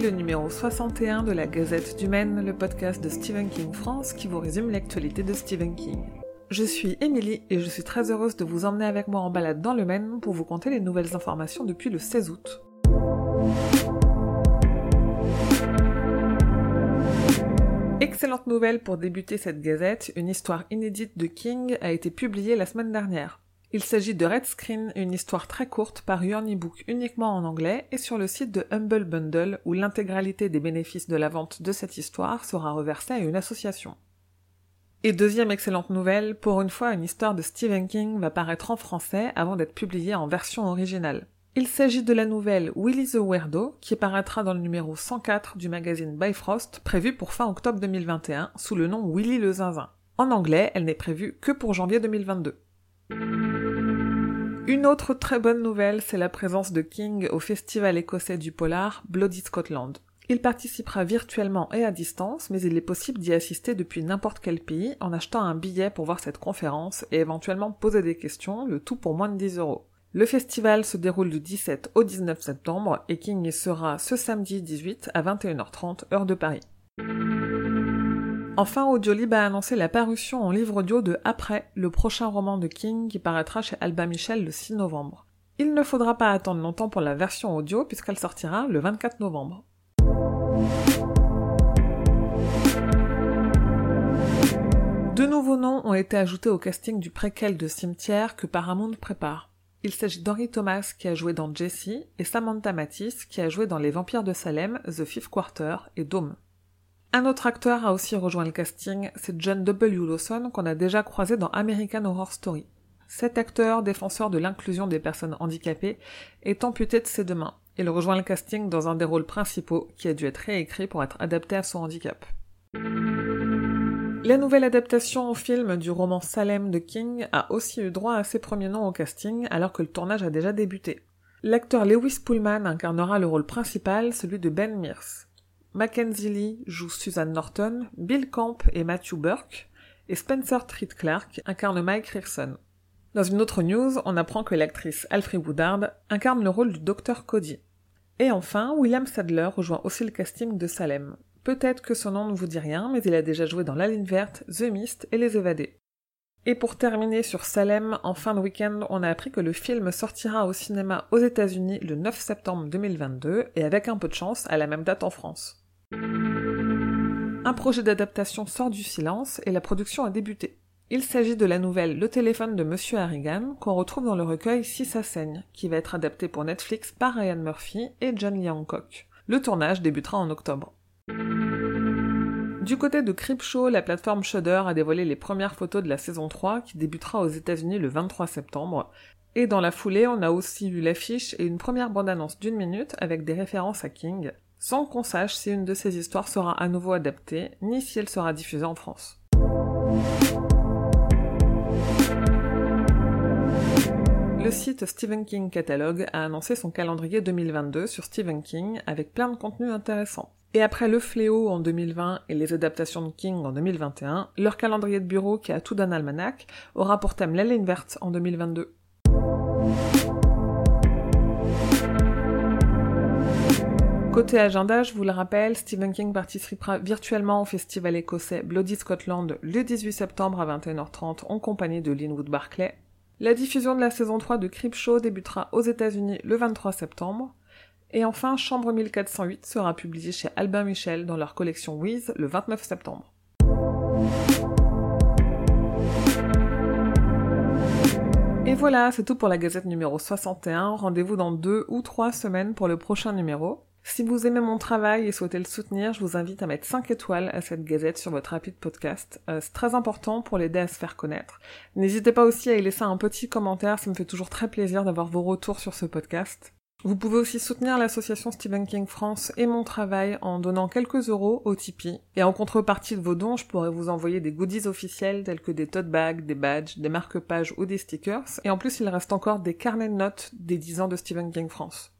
le numéro 61 de la Gazette du Maine, le podcast de Stephen King France qui vous résume l'actualité de Stephen King. Je suis Émilie et je suis très heureuse de vous emmener avec moi en balade dans le Maine pour vous conter les nouvelles informations depuis le 16 août. Excellente nouvelle pour débuter cette gazette, une histoire inédite de King a été publiée la semaine dernière. Il s'agit de Red Screen, une histoire très courte parue en e-book uniquement en anglais et sur le site de Humble Bundle où l'intégralité des bénéfices de la vente de cette histoire sera reversée à une association. Et deuxième excellente nouvelle, pour une fois une histoire de Stephen King va paraître en français avant d'être publiée en version originale. Il s'agit de la nouvelle Willy the Weirdo qui paraîtra dans le numéro 104 du magazine Bifrost prévu pour fin octobre 2021 sous le nom Willy le Zinzin. En anglais, elle n'est prévue que pour janvier 2022. Une autre très bonne nouvelle, c'est la présence de King au festival écossais du polar Bloody Scotland. Il participera virtuellement et à distance, mais il est possible d'y assister depuis n'importe quel pays en achetant un billet pour voir cette conférence et éventuellement poser des questions, le tout pour moins de 10 euros. Le festival se déroule du 17 au 19 septembre et King sera ce samedi 18 à 21h30 heure de Paris. Enfin, Audiolib a annoncé la parution en livre audio de Après, le prochain roman de King qui paraîtra chez Alba Michel le 6 novembre. Il ne faudra pas attendre longtemps pour la version audio puisqu'elle sortira le 24 novembre. Deux nouveaux noms ont été ajoutés au casting du préquel de Cimetière que Paramount prépare. Il s'agit d'Henry Thomas qui a joué dans Jessie et Samantha Matisse qui a joué dans Les Vampires de Salem, The Fifth Quarter et Dome. Un autre acteur a aussi rejoint le casting, c'est John W. Lawson qu'on a déjà croisé dans American Horror Story. Cet acteur, défenseur de l'inclusion des personnes handicapées, est amputé de ses deux mains. Il rejoint le casting dans un des rôles principaux qui a dû être réécrit pour être adapté à son handicap. La nouvelle adaptation au film du roman Salem de King a aussi eu droit à ses premiers noms au casting alors que le tournage a déjà débuté. L'acteur Lewis Pullman incarnera le rôle principal, celui de Ben Mears. Mackenzie Lee joue Susan Norton, Bill Camp et Matthew Burke, et Spencer Treat Clark incarne Mike Rierson. Dans une autre news, on apprend que l'actrice Alfred Woodard incarne le rôle du docteur Cody. Et enfin, William Sadler rejoint aussi le casting de Salem. Peut-être que son nom ne vous dit rien, mais il a déjà joué dans La Ligne Verte, The Mist et Les Évadés. Et pour terminer sur Salem, en fin de week-end, on a appris que le film sortira au cinéma aux États-Unis le 9 septembre 2022 et avec un peu de chance à la même date en France. Un projet d'adaptation sort du silence et la production a débuté. Il s'agit de la nouvelle Le téléphone de Monsieur Harrigan qu'on retrouve dans le recueil Si ça saigne, qui va être adapté pour Netflix par Ryan Murphy et John Lee Hancock. Le tournage débutera en octobre. Du côté de Creepshow, la plateforme Shudder a dévoilé les premières photos de la saison 3 qui débutera aux États-Unis le 23 septembre. Et dans la foulée, on a aussi eu l'affiche et une première bande-annonce d'une minute avec des références à King, sans qu'on sache si une de ces histoires sera à nouveau adaptée, ni si elle sera diffusée en France. Le site Stephen King Catalogue a annoncé son calendrier 2022 sur Stephen King avec plein de contenus intéressants. Et après Le Fléau en 2020 et les adaptations de King en 2021, leur calendrier de bureau qui a tout d'un almanach aura pour thème la ligne verte en 2022. Côté agenda, je vous le rappelle, Stephen King participera virtuellement au festival écossais Bloody Scotland le 18 septembre à 21h30 en compagnie de Linwood Barclay. La diffusion de la saison 3 de Creepshow débutera aux États-Unis le 23 septembre. Et enfin, Chambre 1408 sera publié chez Albin Michel dans leur collection Wiz le 29 septembre. Et voilà, c'est tout pour la gazette numéro 61. Rendez-vous dans deux ou trois semaines pour le prochain numéro. Si vous aimez mon travail et souhaitez le soutenir, je vous invite à mettre 5 étoiles à cette gazette sur votre rapide podcast. Euh, c'est très important pour l'aider à se faire connaître. N'hésitez pas aussi à y laisser un petit commentaire, ça me fait toujours très plaisir d'avoir vos retours sur ce podcast. Vous pouvez aussi soutenir l'association Stephen King France et mon travail en donnant quelques euros au Tipeee. Et en contrepartie de vos dons, je pourrais vous envoyer des goodies officiels tels que des tote bags, des badges, des marque-pages ou des stickers. Et en plus, il reste encore des carnets de notes des 10 ans de Stephen King France.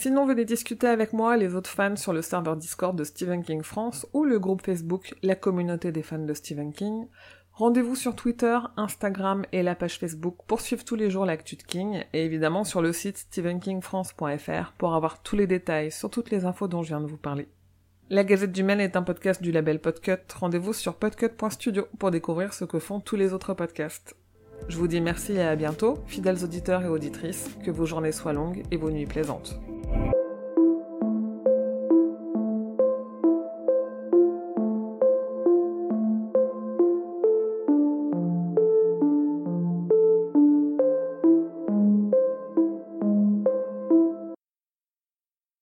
Sinon, venez discuter avec moi, les autres fans, sur le serveur Discord de Stephen King France ou le groupe Facebook La communauté des fans de Stephen King. Rendez-vous sur Twitter, Instagram et la page Facebook pour suivre tous les jours l'actu de King et évidemment sur le site stephenkingfrance.fr pour avoir tous les détails sur toutes les infos dont je viens de vous parler. La Gazette du Maine est un podcast du label Podcut. Rendez-vous sur podcut.studio pour découvrir ce que font tous les autres podcasts. Je vous dis merci et à bientôt, fidèles auditeurs et auditrices, que vos journées soient longues et vos nuits plaisantes.